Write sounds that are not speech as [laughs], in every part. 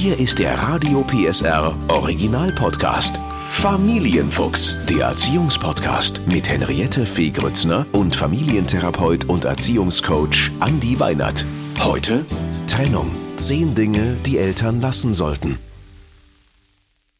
Hier ist der Radio PSR Original Podcast. Familienfuchs, der Erziehungspodcast mit Henriette Fee Grützner und Familientherapeut und Erziehungscoach Andi Weinert. Heute Trennung. Zehn Dinge, die Eltern lassen sollten.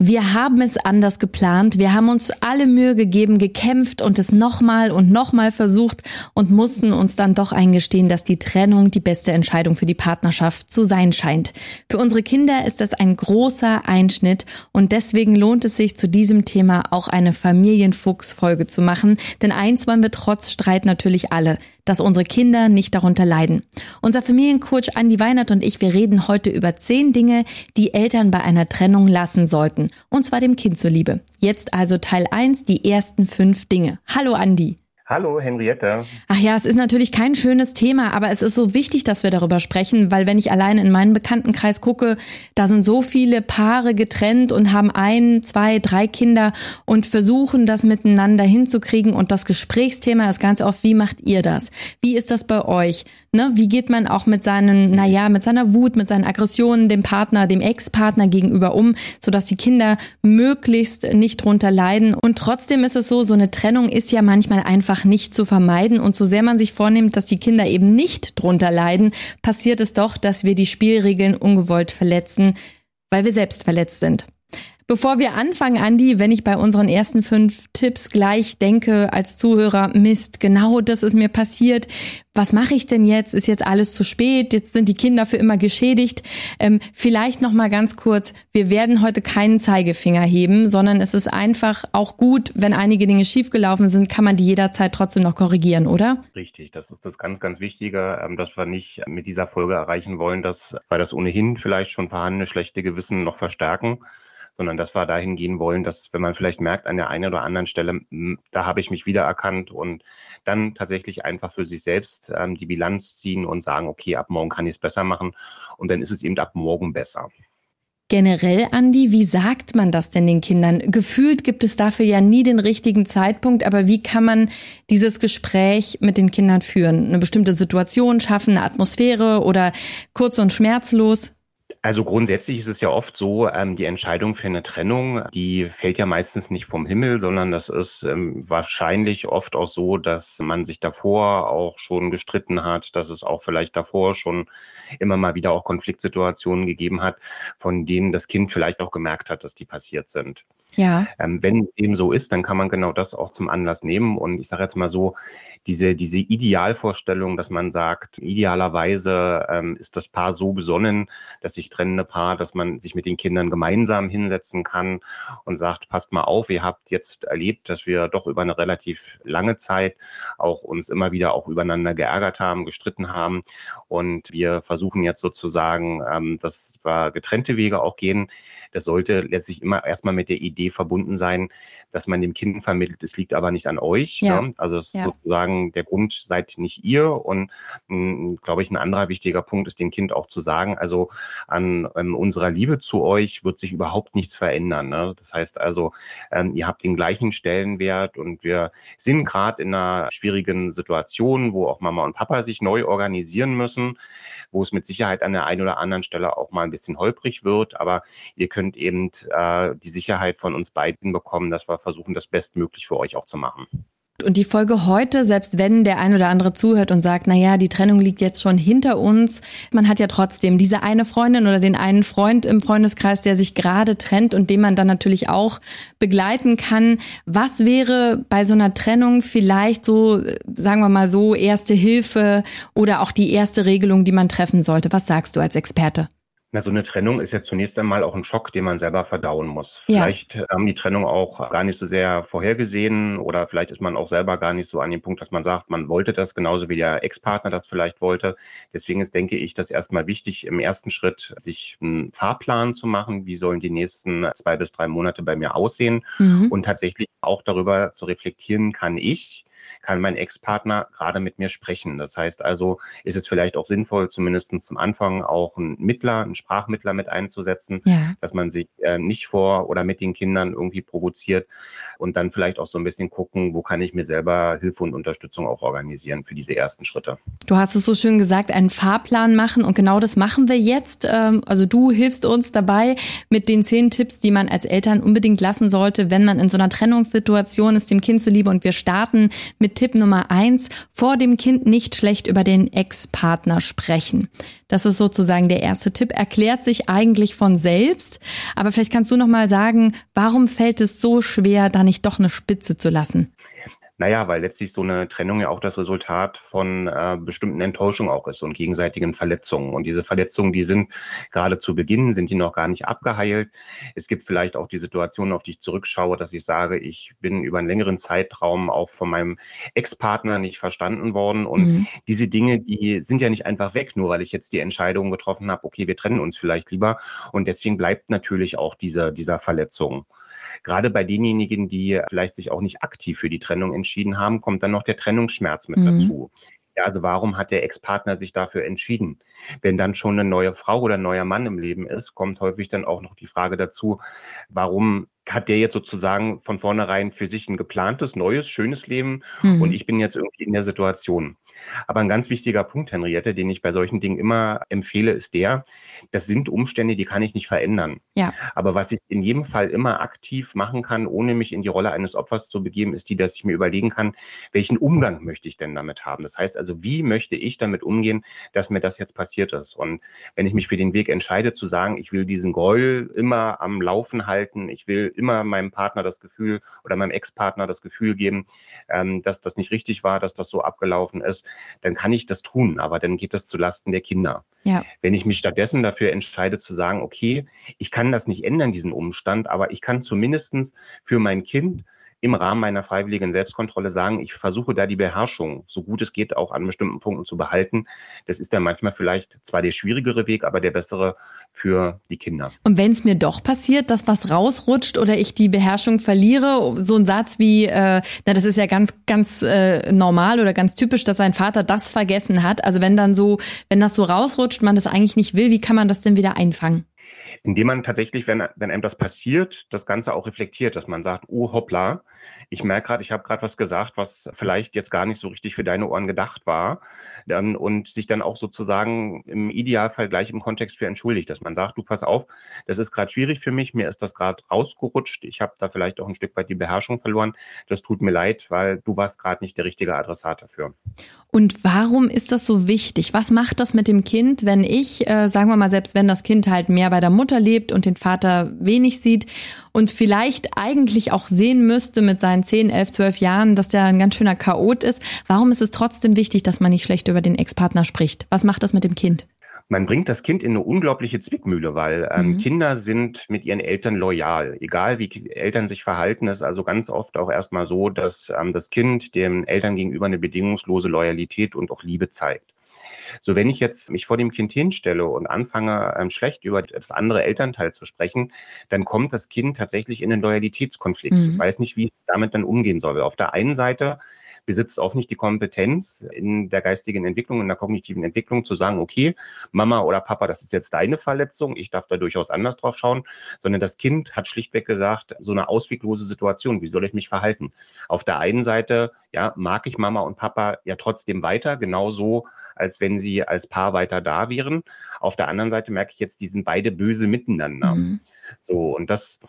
Wir haben es anders geplant. Wir haben uns alle Mühe gegeben, gekämpft und es nochmal und nochmal versucht und mussten uns dann doch eingestehen, dass die Trennung die beste Entscheidung für die Partnerschaft zu sein scheint. Für unsere Kinder ist das ein großer Einschnitt und deswegen lohnt es sich zu diesem Thema auch eine Familienfuchs-Folge zu machen. Denn eins wollen wir trotz Streit natürlich alle dass unsere Kinder nicht darunter leiden. Unser Familiencoach Andi Weinert und ich, wir reden heute über zehn Dinge, die Eltern bei einer Trennung lassen sollten. Und zwar dem Kind zuliebe. Jetzt also Teil 1, die ersten fünf Dinge. Hallo Andi. Hallo Henriette. Ach ja, es ist natürlich kein schönes Thema, aber es ist so wichtig, dass wir darüber sprechen, weil wenn ich allein in meinen Bekanntenkreis gucke, da sind so viele Paare getrennt und haben ein, zwei, drei Kinder und versuchen das miteinander hinzukriegen und das Gesprächsthema ist ganz oft, wie macht ihr das? Wie ist das bei euch? Ne? Wie geht man auch mit seinen, naja, mit seiner Wut, mit seinen Aggressionen dem Partner, dem Ex-Partner gegenüber um, sodass die Kinder möglichst nicht drunter leiden und trotzdem ist es so, so eine Trennung ist ja manchmal einfach einfach nicht zu vermeiden. Und so sehr man sich vornimmt, dass die Kinder eben nicht drunter leiden, passiert es doch, dass wir die Spielregeln ungewollt verletzen, weil wir selbst verletzt sind. Bevor wir anfangen, Andi, wenn ich bei unseren ersten fünf Tipps gleich denke als Zuhörer, Mist, genau das ist mir passiert. Was mache ich denn jetzt? Ist jetzt alles zu spät? Jetzt sind die Kinder für immer geschädigt. Ähm, vielleicht noch mal ganz kurz: Wir werden heute keinen Zeigefinger heben, sondern es ist einfach auch gut, wenn einige Dinge schiefgelaufen sind, kann man die jederzeit trotzdem noch korrigieren, oder? Richtig, das ist das ganz, ganz Wichtige, ähm, dass wir nicht mit dieser Folge erreichen wollen, dass weil das ohnehin vielleicht schon vorhandene schlechte Gewissen noch verstärken sondern dass wir dahin gehen wollen, dass wenn man vielleicht merkt an der einen oder anderen Stelle, hm, da habe ich mich wiedererkannt und dann tatsächlich einfach für sich selbst ähm, die Bilanz ziehen und sagen, okay, ab morgen kann ich es besser machen und dann ist es eben ab morgen besser. Generell, Andi, wie sagt man das denn den Kindern? Gefühlt gibt es dafür ja nie den richtigen Zeitpunkt, aber wie kann man dieses Gespräch mit den Kindern führen? Eine bestimmte Situation schaffen, eine Atmosphäre oder kurz und schmerzlos? Also grundsätzlich ist es ja oft so, ähm, die Entscheidung für eine Trennung, die fällt ja meistens nicht vom Himmel, sondern das ist ähm, wahrscheinlich oft auch so, dass man sich davor auch schon gestritten hat, dass es auch vielleicht davor schon immer mal wieder auch Konfliktsituationen gegeben hat, von denen das Kind vielleicht auch gemerkt hat, dass die passiert sind. Ja. Ähm, wenn dem so ist, dann kann man genau das auch zum Anlass nehmen. Und ich sage jetzt mal so, diese, diese Idealvorstellung, dass man sagt, idealerweise ähm, ist das Paar so besonnen, dass sich trennende Paar, dass man sich mit den Kindern gemeinsam hinsetzen kann und sagt, passt mal auf, ihr habt jetzt erlebt, dass wir doch über eine relativ lange Zeit auch uns immer wieder auch übereinander geärgert haben, gestritten haben. Und wir versuchen jetzt sozusagen, ähm, dass wir getrennte Wege auch gehen. Das sollte letztlich immer erstmal mit der Idee verbunden sein, dass man dem Kind vermittelt, es liegt aber nicht an euch. Ja. Ne? Also ja. sozusagen der Grund seid nicht ihr. Und hm, glaube ich, ein anderer wichtiger Punkt ist dem Kind auch zu sagen, also an ähm, unserer Liebe zu euch wird sich überhaupt nichts verändern. Ne? Das heißt also, ähm, ihr habt den gleichen Stellenwert und wir sind gerade in einer schwierigen Situation, wo auch Mama und Papa sich neu organisieren müssen, wo es mit Sicherheit an der einen oder anderen Stelle auch mal ein bisschen holprig wird. Aber ihr könnt eben äh, die Sicherheit von uns beiden bekommen, dass wir versuchen, das bestmöglich für euch auch zu machen. Und die Folge heute, selbst wenn der ein oder andere zuhört und sagt, na ja, die Trennung liegt jetzt schon hinter uns, man hat ja trotzdem diese eine Freundin oder den einen Freund im Freundeskreis, der sich gerade trennt und den man dann natürlich auch begleiten kann. Was wäre bei so einer Trennung vielleicht so, sagen wir mal so, erste Hilfe oder auch die erste Regelung, die man treffen sollte? Was sagst du als Experte? Na, so eine Trennung ist ja zunächst einmal auch ein Schock, den man selber verdauen muss. Ja. Vielleicht haben die Trennung auch gar nicht so sehr vorhergesehen oder vielleicht ist man auch selber gar nicht so an dem Punkt, dass man sagt, man wollte das genauso wie der Ex-Partner das vielleicht wollte. Deswegen ist, denke ich, das erstmal wichtig, im ersten Schritt sich einen Fahrplan zu machen. Wie sollen die nächsten zwei bis drei Monate bei mir aussehen? Mhm. Und tatsächlich auch darüber zu reflektieren, kann ich kann mein Ex-Partner gerade mit mir sprechen. Das heißt also, ist es vielleicht auch sinnvoll, zumindest zum Anfang auch einen Mittler, einen Sprachmittler mit einzusetzen, ja. dass man sich äh, nicht vor oder mit den Kindern irgendwie provoziert und dann vielleicht auch so ein bisschen gucken, wo kann ich mir selber Hilfe und Unterstützung auch organisieren für diese ersten Schritte. Du hast es so schön gesagt, einen Fahrplan machen und genau das machen wir jetzt. Ähm, also du hilfst uns dabei mit den zehn Tipps, die man als Eltern unbedingt lassen sollte, wenn man in so einer Trennungssituation ist, dem Kind zuliebe. Und wir starten mit Tipp Nummer eins, vor dem Kind nicht schlecht über den Ex-Partner sprechen. Das ist sozusagen der erste Tipp, erklärt sich eigentlich von selbst. Aber vielleicht kannst du noch mal sagen, warum fällt es so schwer, da nicht doch eine Spitze zu lassen? Naja, weil letztlich so eine Trennung ja auch das Resultat von äh, bestimmten Enttäuschungen auch ist und gegenseitigen Verletzungen. Und diese Verletzungen, die sind gerade zu Beginn, sind die noch gar nicht abgeheilt. Es gibt vielleicht auch die Situation, auf die ich zurückschaue, dass ich sage, ich bin über einen längeren Zeitraum auch von meinem Ex-Partner nicht verstanden worden. Und mhm. diese Dinge, die sind ja nicht einfach weg, nur weil ich jetzt die Entscheidung getroffen habe, okay, wir trennen uns vielleicht lieber. Und deswegen bleibt natürlich auch dieser, dieser Verletzung. Gerade bei denjenigen, die vielleicht sich auch nicht aktiv für die Trennung entschieden haben, kommt dann noch der Trennungsschmerz mit mhm. dazu. Ja, also warum hat der Ex-Partner sich dafür entschieden? Wenn dann schon eine neue Frau oder ein neuer Mann im Leben ist, kommt häufig dann auch noch die Frage dazu, warum hat der jetzt sozusagen von vornherein für sich ein geplantes, neues, schönes Leben mhm. und ich bin jetzt irgendwie in der Situation. Aber ein ganz wichtiger Punkt, Henriette, den ich bei solchen Dingen immer empfehle, ist der, das sind Umstände, die kann ich nicht verändern. Ja. Aber was ich in jedem Fall immer aktiv machen kann, ohne mich in die Rolle eines Opfers zu begeben, ist die, dass ich mir überlegen kann, welchen Umgang möchte ich denn damit haben? Das heißt also, wie möchte ich damit umgehen, dass mir das jetzt passiert ist? Und wenn ich mich für den Weg entscheide, zu sagen, ich will diesen Groll immer am Laufen halten, ich will immer meinem Partner das Gefühl oder meinem Ex-Partner das Gefühl geben, ähm, dass das nicht richtig war, dass das so abgelaufen ist, dann kann ich das tun, aber dann geht das zulasten der Kinder. Ja. Wenn ich mich stattdessen dafür entscheide zu sagen, okay, ich kann das nicht ändern, diesen Umstand, aber ich kann zumindestens für mein Kind im Rahmen meiner freiwilligen Selbstkontrolle sagen, ich versuche da die Beherrschung, so gut es geht, auch an bestimmten Punkten zu behalten. Das ist dann manchmal vielleicht zwar der schwierigere Weg, aber der bessere für die Kinder. Und wenn es mir doch passiert, dass was rausrutscht oder ich die Beherrschung verliere, so ein Satz wie, äh, na, das ist ja ganz, ganz äh, normal oder ganz typisch, dass sein Vater das vergessen hat. Also wenn dann so, wenn das so rausrutscht, man das eigentlich nicht will, wie kann man das denn wieder einfangen? Indem man tatsächlich, wenn, wenn einem das passiert, das Ganze auch reflektiert, dass man sagt, oh hoppla, ich merke gerade, ich habe gerade was gesagt, was vielleicht jetzt gar nicht so richtig für deine Ohren gedacht war. Und sich dann auch sozusagen im Idealfall gleich im Kontext für entschuldigt, dass man sagt, du pass auf, das ist gerade schwierig für mich, mir ist das gerade rausgerutscht, ich habe da vielleicht auch ein Stück weit die Beherrschung verloren, das tut mir leid, weil du warst gerade nicht der richtige Adressat dafür. Und warum ist das so wichtig? Was macht das mit dem Kind, wenn ich, äh, sagen wir mal, selbst wenn das Kind halt mehr bei der Mutter lebt und den Vater wenig sieht und vielleicht eigentlich auch sehen müsste mit seinen 10, 11, 12 Jahren, dass der ein ganz schöner Chaot ist. Warum ist es trotzdem wichtig, dass man nicht schlecht über den Ex-Partner spricht? Was macht das mit dem Kind? man bringt das Kind in eine unglaubliche Zwickmühle, weil ähm, mhm. Kinder sind mit ihren Eltern loyal. Egal wie Eltern sich verhalten, ist also ganz oft auch erstmal so, dass ähm, das Kind dem Eltern gegenüber eine bedingungslose Loyalität und auch Liebe zeigt. So, wenn ich jetzt mich vor dem Kind hinstelle und anfange, ähm, schlecht über das andere Elternteil zu sprechen, dann kommt das Kind tatsächlich in einen Loyalitätskonflikt. Mhm. Ich weiß nicht, wie es damit dann umgehen soll. Auf der einen Seite besitzt oft nicht die Kompetenz in der geistigen Entwicklung, in der kognitiven Entwicklung zu sagen, okay, Mama oder Papa, das ist jetzt deine Verletzung, ich darf da durchaus anders drauf schauen, sondern das Kind hat schlichtweg gesagt, so eine ausweglose Situation, wie soll ich mich verhalten? Auf der einen Seite, ja, mag ich Mama und Papa ja trotzdem weiter, genauso als wenn sie als Paar weiter da wären. Auf der anderen Seite merke ich jetzt, die sind beide böse miteinander. Mhm. So, und das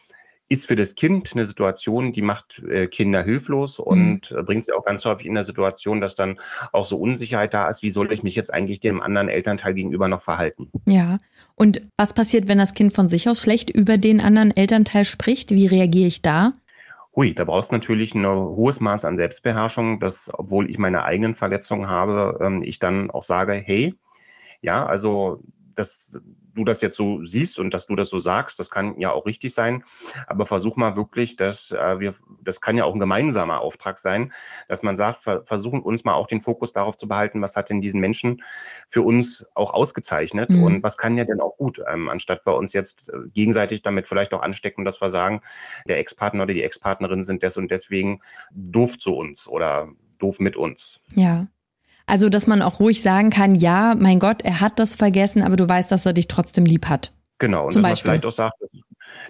ist für das Kind eine Situation, die macht äh, Kinder hilflos und mhm. Äh, bringt sie auch ganz häufig in der Situation, dass dann auch so Unsicherheit da ist, wie soll ich mich jetzt eigentlich dem anderen Elternteil gegenüber noch verhalten. Ja, und was passiert, wenn das Kind von sich aus schlecht über den anderen Elternteil spricht? Wie reagiere ich da? Hui, da brauchst du natürlich ein hohes Maß an Selbstbeherrschung, dass, obwohl ich meine eigenen Verletzungen habe, ähm, ich dann auch sage, hey, ja, also das du das jetzt so siehst und dass du das so sagst, das kann ja auch richtig sein. Aber versuch mal wirklich, dass äh, wir, das kann ja auch ein gemeinsamer Auftrag sein, dass man sagt, ver versuchen uns mal auch den Fokus darauf zu behalten, was hat denn diesen Menschen für uns auch ausgezeichnet mhm. und was kann ja denn auch gut, ähm, anstatt wir uns jetzt äh, gegenseitig damit vielleicht auch anstecken, dass wir sagen, der Ex-Partner oder die Ex-Partnerin sind des und deswegen doof zu uns oder doof mit uns. Ja. Also, dass man auch ruhig sagen kann, ja, mein Gott, er hat das vergessen, aber du weißt, dass er dich trotzdem lieb hat. Genau, und Zum dass Beispiel. man vielleicht auch sagt,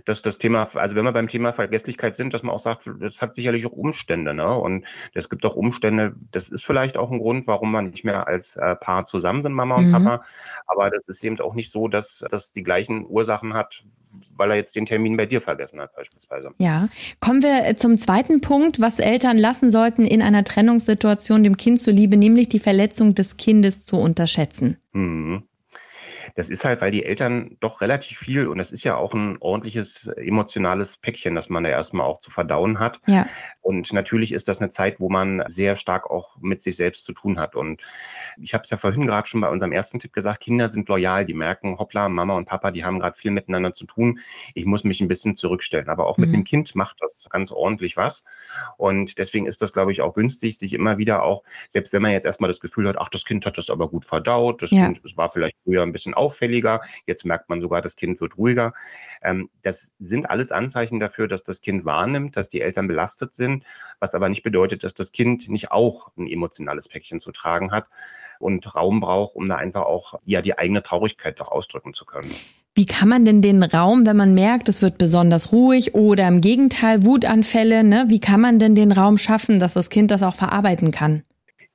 dass das Thema, also wenn wir beim Thema Vergesslichkeit sind, dass man auch sagt, das hat sicherlich auch Umstände, ne? Und es gibt auch Umstände, das ist vielleicht auch ein Grund, warum man nicht mehr als äh, Paar zusammen sind, Mama und mhm. Papa. Aber das ist eben auch nicht so, dass das die gleichen Ursachen hat, weil er jetzt den Termin bei dir vergessen hat, beispielsweise. Ja. Kommen wir äh, zum zweiten Punkt, was Eltern lassen sollten in einer Trennungssituation dem Kind zuliebe, nämlich die Verletzung des Kindes zu unterschätzen. Mhm. Das ist halt, weil die Eltern doch relativ viel, und das ist ja auch ein ordentliches emotionales Päckchen, das man da erstmal auch zu verdauen hat. Ja. Und natürlich ist das eine Zeit, wo man sehr stark auch mit sich selbst zu tun hat. Und ich habe es ja vorhin gerade schon bei unserem ersten Tipp gesagt, Kinder sind loyal, die merken, hoppla, Mama und Papa, die haben gerade viel miteinander zu tun. Ich muss mich ein bisschen zurückstellen. Aber auch mhm. mit dem Kind macht das ganz ordentlich was. Und deswegen ist das, glaube ich, auch günstig, sich immer wieder auch, selbst wenn man jetzt erstmal das Gefühl hat, ach, das Kind hat das aber gut verdaut, das ja. Kind, es war vielleicht früher ein bisschen auffälliger, jetzt merkt man sogar, das Kind wird ruhiger. Ähm, das sind alles Anzeichen dafür, dass das Kind wahrnimmt, dass die Eltern belastet sind, was aber nicht bedeutet, dass das Kind nicht auch ein emotionales Päckchen zu tragen hat und Raum braucht, um da einfach auch ja die eigene Traurigkeit doch ausdrücken zu können. Wie kann man denn den Raum, wenn man merkt, es wird besonders ruhig oder im Gegenteil Wutanfälle, ne, wie kann man denn den Raum schaffen, dass das Kind das auch verarbeiten kann?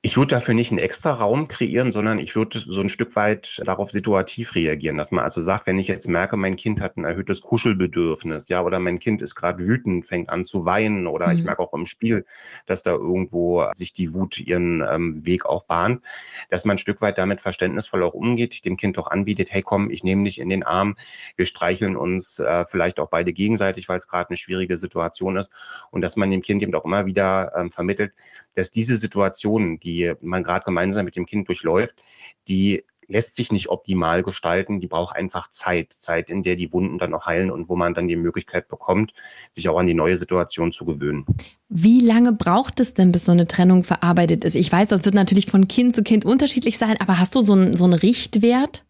Ich würde dafür nicht einen extra Raum kreieren, sondern ich würde so ein Stück weit darauf situativ reagieren, dass man also sagt, wenn ich jetzt merke, mein Kind hat ein erhöhtes Kuschelbedürfnis, ja, oder mein Kind ist gerade wütend, fängt an zu weinen, oder mhm. ich merke auch im Spiel, dass da irgendwo sich die Wut ihren ähm, Weg auch bahnt, dass man ein Stück weit damit verständnisvoll auch umgeht, dem Kind auch anbietet, hey komm, ich nehme dich in den Arm, wir streicheln uns äh, vielleicht auch beide gegenseitig, weil es gerade eine schwierige Situation ist und dass man dem Kind eben auch immer wieder ähm, vermittelt, dass diese Situationen, die man gerade gemeinsam mit dem Kind durchläuft, die lässt sich nicht optimal gestalten. Die braucht einfach Zeit. Zeit, in der die Wunden dann auch heilen und wo man dann die Möglichkeit bekommt, sich auch an die neue Situation zu gewöhnen. Wie lange braucht es denn, bis so eine Trennung verarbeitet ist? Ich weiß, das wird natürlich von Kind zu Kind unterschiedlich sein, aber hast du so einen, so einen Richtwert?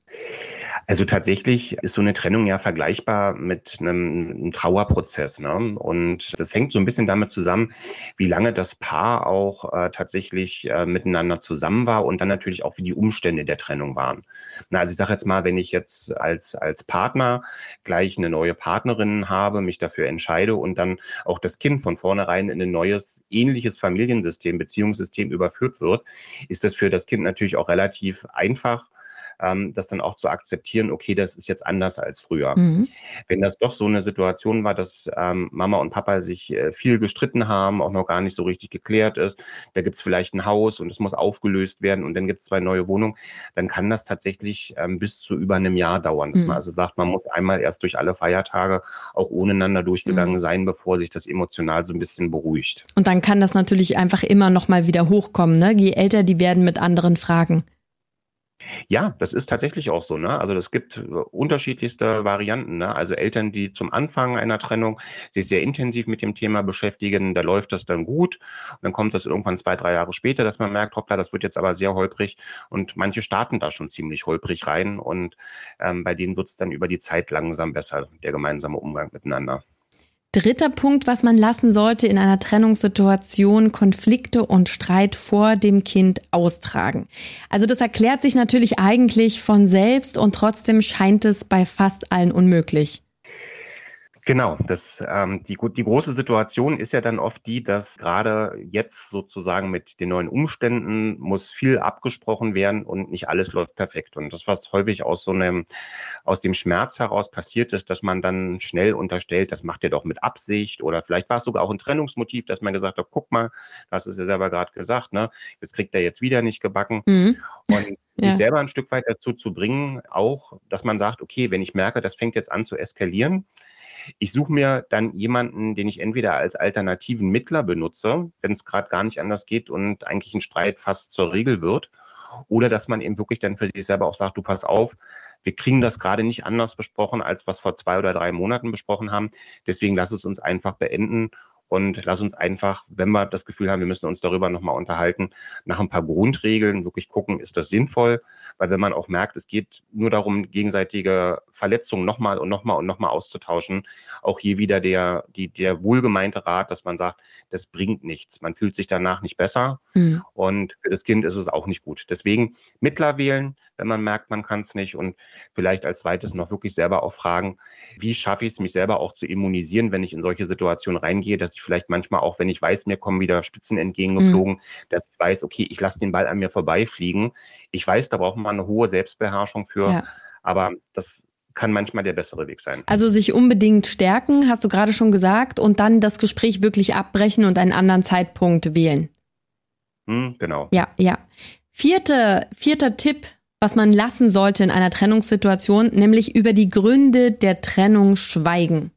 Also tatsächlich ist so eine Trennung ja vergleichbar mit einem, einem Trauerprozess. Ne? Und das hängt so ein bisschen damit zusammen, wie lange das Paar auch äh, tatsächlich äh, miteinander zusammen war und dann natürlich auch, wie die Umstände der Trennung waren. Na, also ich sage jetzt mal, wenn ich jetzt als, als Partner gleich eine neue Partnerin habe, mich dafür entscheide und dann auch das Kind von vornherein in ein neues, ähnliches Familiensystem, Beziehungssystem überführt wird, ist das für das Kind natürlich auch relativ einfach, ähm, das dann auch zu akzeptieren, okay, das ist jetzt anders als früher. Mhm. Wenn das doch so eine Situation war, dass ähm, Mama und Papa sich äh, viel gestritten haben, auch noch gar nicht so richtig geklärt ist, da gibt es vielleicht ein Haus und es muss aufgelöst werden und dann gibt es zwei neue Wohnungen, dann kann das tatsächlich ähm, bis zu über einem Jahr dauern. Dass mhm. man also sagt, man muss einmal erst durch alle Feiertage auch ohneinander durchgegangen mhm. sein, bevor sich das emotional so ein bisschen beruhigt. Und dann kann das natürlich einfach immer noch mal wieder hochkommen. Ne? Je älter die werden mit anderen Fragen. Ja, das ist tatsächlich auch so. Ne? Also es gibt äh, unterschiedlichste Varianten. Ne? Also Eltern, die zum Anfang einer Trennung sich sehr intensiv mit dem Thema beschäftigen, da läuft das dann gut. Und dann kommt das irgendwann zwei, drei Jahre später, dass man merkt, hoppla, das wird jetzt aber sehr holprig. Und manche starten da schon ziemlich holprig rein. Und ähm, bei denen wird es dann über die Zeit langsam besser, der gemeinsame Umgang miteinander. Dritter Punkt, was man lassen sollte in einer Trennungssituation, Konflikte und Streit vor dem Kind austragen. Also das erklärt sich natürlich eigentlich von selbst und trotzdem scheint es bei fast allen unmöglich. Genau, das, ähm, die, die große Situation ist ja dann oft die, dass gerade jetzt sozusagen mit den neuen Umständen muss viel abgesprochen werden und nicht alles läuft perfekt. Und das, was häufig aus so einem, aus dem Schmerz heraus passiert ist, dass man dann schnell unterstellt, das macht er doch mit Absicht oder vielleicht war es sogar auch ein Trennungsmotiv, dass man gesagt hat, guck mal, das ist ja selber gerade gesagt, ne, jetzt kriegt er jetzt wieder nicht gebacken. Mhm. Und [laughs] ja. sich selber ein Stück weit dazu zu bringen, auch, dass man sagt, okay, wenn ich merke, das fängt jetzt an zu eskalieren, ich suche mir dann jemanden, den ich entweder als alternativen Mittler benutze, wenn es gerade gar nicht anders geht und eigentlich ein Streit fast zur Regel wird. Oder dass man eben wirklich dann für sich selber auch sagt, du pass auf, wir kriegen das gerade nicht anders besprochen, als was vor zwei oder drei Monaten besprochen haben. Deswegen lass es uns einfach beenden Und lass uns einfach, wenn wir das Gefühl haben, wir müssen uns darüber nochmal unterhalten, nach ein paar Grundregeln wirklich gucken, ist das sinnvoll? Weil wenn man auch merkt, es geht nur darum, gegenseitige Verletzungen nochmal und nochmal und nochmal auszutauschen, auch hier wieder der, die, der wohlgemeinte Rat, dass man sagt, das bringt nichts. Man fühlt sich danach nicht besser mhm. und für das Kind ist es auch nicht gut. Deswegen Mittler wählen, wenn man merkt, man kann es nicht und vielleicht als zweites noch wirklich selber auch fragen, wie schaffe ich es, mich selber auch zu immunisieren, wenn ich in solche Situationen reingehe, dass ich vielleicht manchmal auch, wenn ich weiß, mir kommen wieder Spitzen entgegengeflogen, mhm. dass ich weiß, okay, ich lasse den Ball an mir vorbeifliegen. Ich weiß, da braucht man eine hohe Selbstbeherrschung für, ja. aber das kann manchmal der bessere Weg sein. Also sich unbedingt stärken, hast du gerade schon gesagt, und dann das Gespräch wirklich abbrechen und einen anderen Zeitpunkt wählen. Hm, genau. Ja, ja. Vierte, vierter Tipp, was man lassen sollte in einer Trennungssituation, nämlich über die Gründe der Trennung schweigen.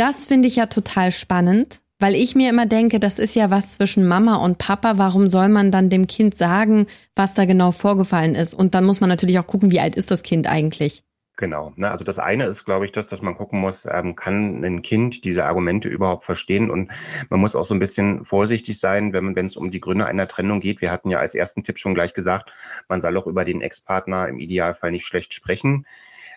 Das finde ich ja total spannend, weil ich mir immer denke, das ist ja was zwischen Mama und Papa. Warum soll man dann dem Kind sagen, was da genau vorgefallen ist? Und dann muss man natürlich auch gucken, wie alt ist das Kind eigentlich? Genau. Ne? Also das eine ist, glaube ich, das, dass man gucken muss, ähm, kann ein Kind diese Argumente überhaupt verstehen? Und man muss auch so ein bisschen vorsichtig sein, wenn wenn es um die Gründe einer Trennung geht. Wir hatten ja als ersten Tipp schon gleich gesagt, man soll auch über den Ex-Partner im Idealfall nicht schlecht sprechen.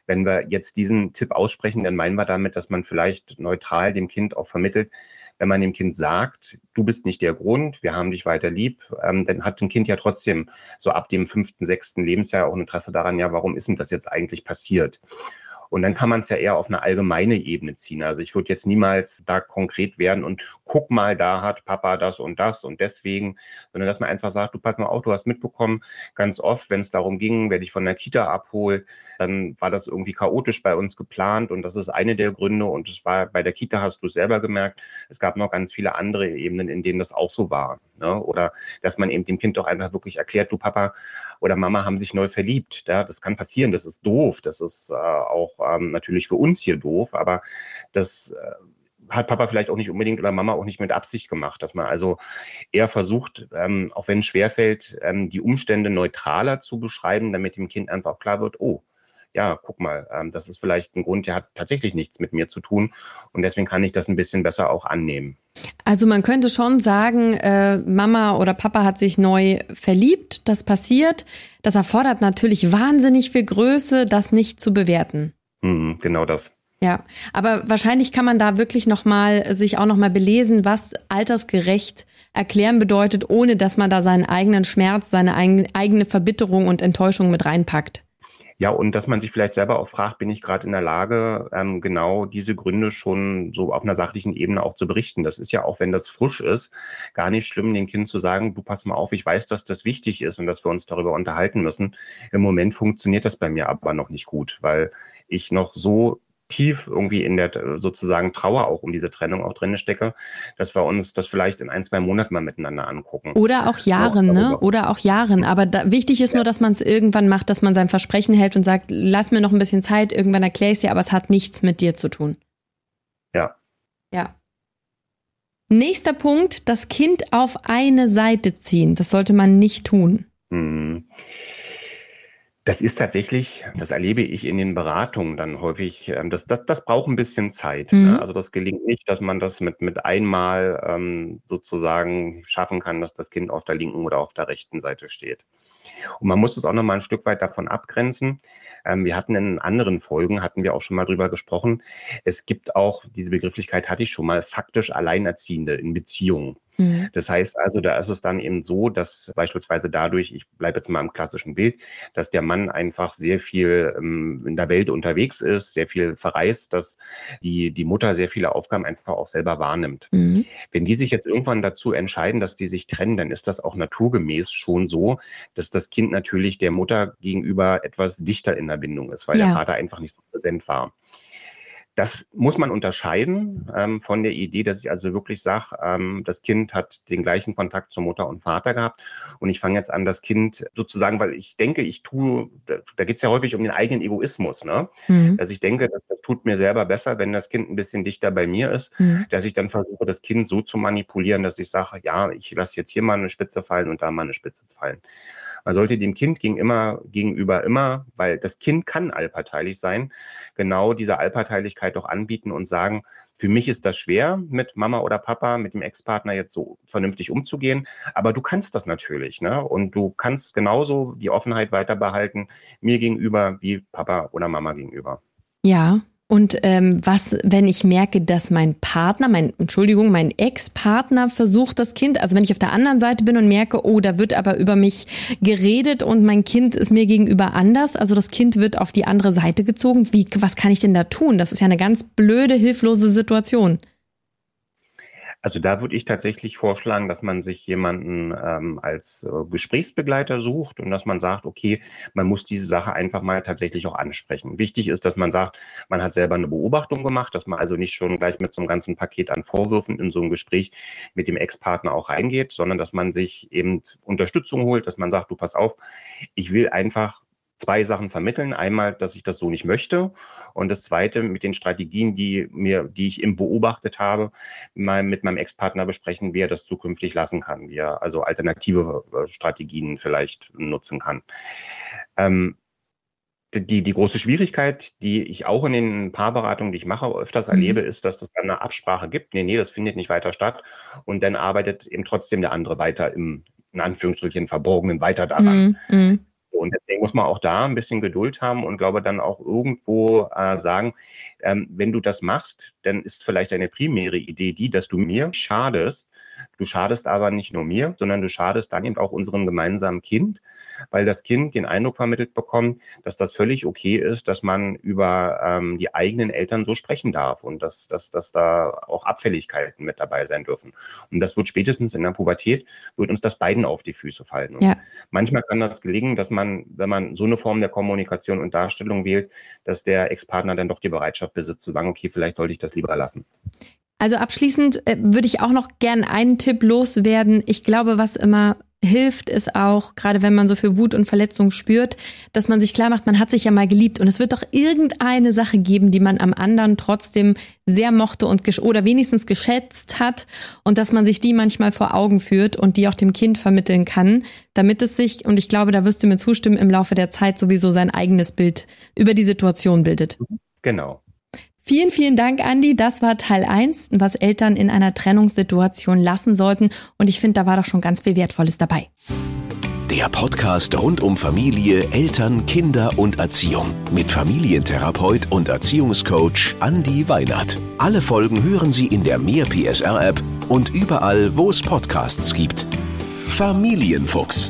Wenn wir jetzt diesen Tipp aussprechen, dann meinen wir damit, dass man vielleicht neutral dem Kind auch vermittelt, wenn man dem Kind sagt, du bist nicht der Grund, wir haben dich weiter lieb, ähm, dann hat ein Kind ja trotzdem so ab dem fünften, sechsten Lebensjahr auch ein Interesse daran, ja, warum ist denn das jetzt eigentlich passiert? Und dann kann man es ja eher auf eine allgemeine Ebene ziehen. Also ich würde jetzt niemals da konkret werden und guck mal, da hat Papa das und das und deswegen, sondern dass man einfach sagt, du pass mal auf, du hast mitbekommen, ganz oft, wenn es darum ging, wer dich von der Kita abholt, dann war das irgendwie chaotisch bei uns geplant und das ist eine der Gründe und es war bei der Kita hast du selber gemerkt, es gab noch ganz viele andere Ebenen, in denen das auch so war. Ne? Oder dass man eben dem Kind doch einfach wirklich erklärt, du Papa oder Mama haben sich neu verliebt. Ja? Das kann passieren, das ist doof, das ist äh, auch ähm, natürlich für uns hier doof, aber das äh, hat Papa vielleicht auch nicht unbedingt oder Mama auch nicht mit Absicht gemacht, dass man also eher versucht, ähm, auch wenn es schwerfällt, ähm, die Umstände neutraler zu beschreiben, damit dem Kind einfach klar wird, oh, ja, guck mal, ähm, das ist vielleicht ein Grund, der hat tatsächlich nichts mit mir zu tun und deswegen kann ich das ein bisschen besser auch annehmen. Also man könnte schon sagen, äh, Mama oder Papa hat sich neu verliebt, das passiert. Das erfordert natürlich wahnsinnig viel Größe, das nicht zu bewerten. Mhm, genau das. Ja, aber wahrscheinlich kann man da wirklich noch mal sich auch noch mal belesen, was altersgerecht erklären bedeutet, ohne dass man da seinen eigenen Schmerz, seine eigene Verbitterung und Enttäuschung mit reinpackt. Ja, und dass man sich vielleicht selber auch fragt, bin ich gerade in der Lage, ähm, genau diese Gründe schon so auf einer sachlichen Ebene auch zu berichten. Das ist ja auch, wenn das frisch ist, gar nicht schlimm, den Kind zu sagen, du pass mal auf, ich weiß, dass das wichtig ist und dass wir uns darüber unterhalten müssen. Im Moment funktioniert das bei mir aber noch nicht gut, weil ich noch so tief irgendwie in der sozusagen Trauer auch um diese Trennung auch drin stecke, dass wir uns das vielleicht in ein, zwei Monaten mal miteinander angucken. Oder auch Jahren, auch ne? Oder auch Jahren. Aber da, wichtig ist ja. nur, dass man es irgendwann macht, dass man sein Versprechen hält und sagt, lass mir noch ein bisschen Zeit, irgendwann erkläre ich es dir, aber es hat nichts mit dir zu tun. Ja. Ja. Nächster Punkt, das Kind auf eine Seite ziehen. Das sollte man nicht tun. Mhm. Das ist tatsächlich, das erlebe ich in den Beratungen dann häufig, ähm, das, das, das braucht ein bisschen Zeit. Ne? Mhm. Ne? Also das gelingt nicht, dass man das mit, mit einmal ähm, sozusagen schaffen kann, dass das Kind auf der linken oder auf der rechten Seite steht. Und man muss es auch noch mal ein Stück weit davon abgrenzen. Ähm, wir hatten in anderen Folgen, hatten wir auch schon mal drüber gesprochen. Es gibt auch, diese Begrifflichkeit hatte ich schon mal, faktisch Alleinerziehende in Beziehungen. Mhm. Das heißt also, da ist es dann eben so, dass beispielsweise dadurch, ich bleibe jetzt mal im klassischen Bild, dass der Mann einfach sehr viel ähm, in der Welt unterwegs ist, sehr viel verreist, dass die, die Mutter sehr viele Aufgaben einfach auch selber wahrnimmt. Mhm. Wenn die sich jetzt irgendwann dazu entscheiden, dass die sich trennen, dann ist das auch naturgemäß schon so, dass das Kind natürlich der Mutter gegenüber etwas dichter in der Bindung ist, weil ja. der Vater einfach nicht so präsent war. Das muss man unterscheiden ähm, von der Idee, dass ich also wirklich sage, ähm, das Kind hat den gleichen Kontakt zur Mutter und Vater gehabt und ich fange jetzt an, das Kind sozusagen, weil ich denke, ich tue, da, da geht es ja häufig um den eigenen Egoismus, ne? Mhm. dass ich denke, das, das, tut mir selber besser, wenn das Kind ein bisschen dichter bei mir ist, mhm. dass ich dann versuche, das Kind so zu manipulieren, dass ich sage, ja, ich lasse jetzt hier mal eine Spitze fallen und da mal eine Spitze fallen. Man sollte dem Kind gegen immer, gegenüber immer, weil das Kind kann allparteilich sein, genau diese Allparteilichkeit doch anbieten und sagen, für mich ist das schwer, mit Mama oder Papa, mit dem Ex-Partner jetzt so vernünftig umzugehen. Aber du kannst das natürlich, ne? Und du kannst genauso die Offenheit weiter behalten, mir gegenüber wie Papa oder Mama gegenüber. Ja, und ähm, was, wenn ich merke, dass mein Partner, mein, Entschuldigung, mein Ex-Partner versucht, das Kind, also wenn ich auf der anderen Seite bin und merke, oh, da wird aber über mich geredet und mein Kind ist mir gegenüber anders, also das Kind wird auf die andere Seite gezogen, wie, was kann ich denn da tun? Das ist ja eine ganz blöde, hilflose Situation. Also da würde ich tatsächlich vorschlagen, dass man sich jemanden ähm, als äh, Gesprächsbegleiter sucht und dass man sagt, okay, man muss diese Sache einfach mal tatsächlich auch ansprechen. Wichtig ist, dass man sagt, man hat selber eine Beobachtung gemacht, dass man also nicht schon gleich mit so einem ganzen Paket an Vorwürfen in so ein Gespräch mit dem Ex-Partner auch reingeht, sondern dass man sich eben Unterstützung holt, dass man sagt, du pass auf, ich will einfach zwei Sachen vermitteln. Einmal, dass ich das so nicht möchte. Und das zweite, mit den Strategien, die mir, die ich eben beobachtet habe, mal mit meinem Ex-Partner besprechen, wie er das zukünftig lassen kann, wie er also alternative äh, Strategien vielleicht nutzen kann. Ähm, die, die große Schwierigkeit, die ich auch in den Paarberatungen, die ich mache, öfters mhm. erlebe, ist, dass es dann eine Absprache gibt. Nee, nee, das findet nicht weiter statt. Und dann arbeitet eben trotzdem der andere weiter im, in Anführungsstrichen, Verborgenen weiter daran. Mhm. Und deswegen muss man auch da ein bisschen Geduld haben und glaube dann auch irgendwo äh, sagen, ähm, wenn du das machst, dann ist vielleicht eine primäre Idee die, dass du mir schadest. Du schadest aber nicht nur mir, sondern du schadest dann eben auch unserem gemeinsamen Kind, weil das Kind den Eindruck vermittelt bekommt, dass das völlig okay ist, dass man über ähm, die eigenen Eltern so sprechen darf und dass, dass, dass da auch Abfälligkeiten mit dabei sein dürfen. Und das wird spätestens in der Pubertät, wird uns das beiden auf die Füße fallen. Ja. Manchmal kann das gelingen, dass man, wenn man so eine Form der Kommunikation und Darstellung wählt, dass der Ex-Partner dann doch die Bereitschaft besitzt, zu sagen, okay, vielleicht sollte ich das lieber lassen. Also abschließend äh, würde ich auch noch gern einen Tipp loswerden. Ich glaube, was immer hilft es auch, gerade wenn man so viel Wut und Verletzung spürt, dass man sich klar macht, man hat sich ja mal geliebt und es wird doch irgendeine Sache geben, die man am anderen trotzdem sehr mochte und oder wenigstens geschätzt hat und dass man sich die manchmal vor Augen führt und die auch dem Kind vermitteln kann, damit es sich, und ich glaube, da wirst du mir zustimmen, im Laufe der Zeit sowieso sein eigenes Bild über die Situation bildet. Genau. Vielen, vielen Dank, Andi. Das war Teil 1, was Eltern in einer Trennungssituation lassen sollten. Und ich finde, da war doch schon ganz viel Wertvolles dabei. Der Podcast rund um Familie, Eltern, Kinder und Erziehung mit Familientherapeut und Erziehungscoach Andi Weinert. Alle Folgen hören Sie in der Mehr PSR App und überall, wo es Podcasts gibt. Familienfuchs,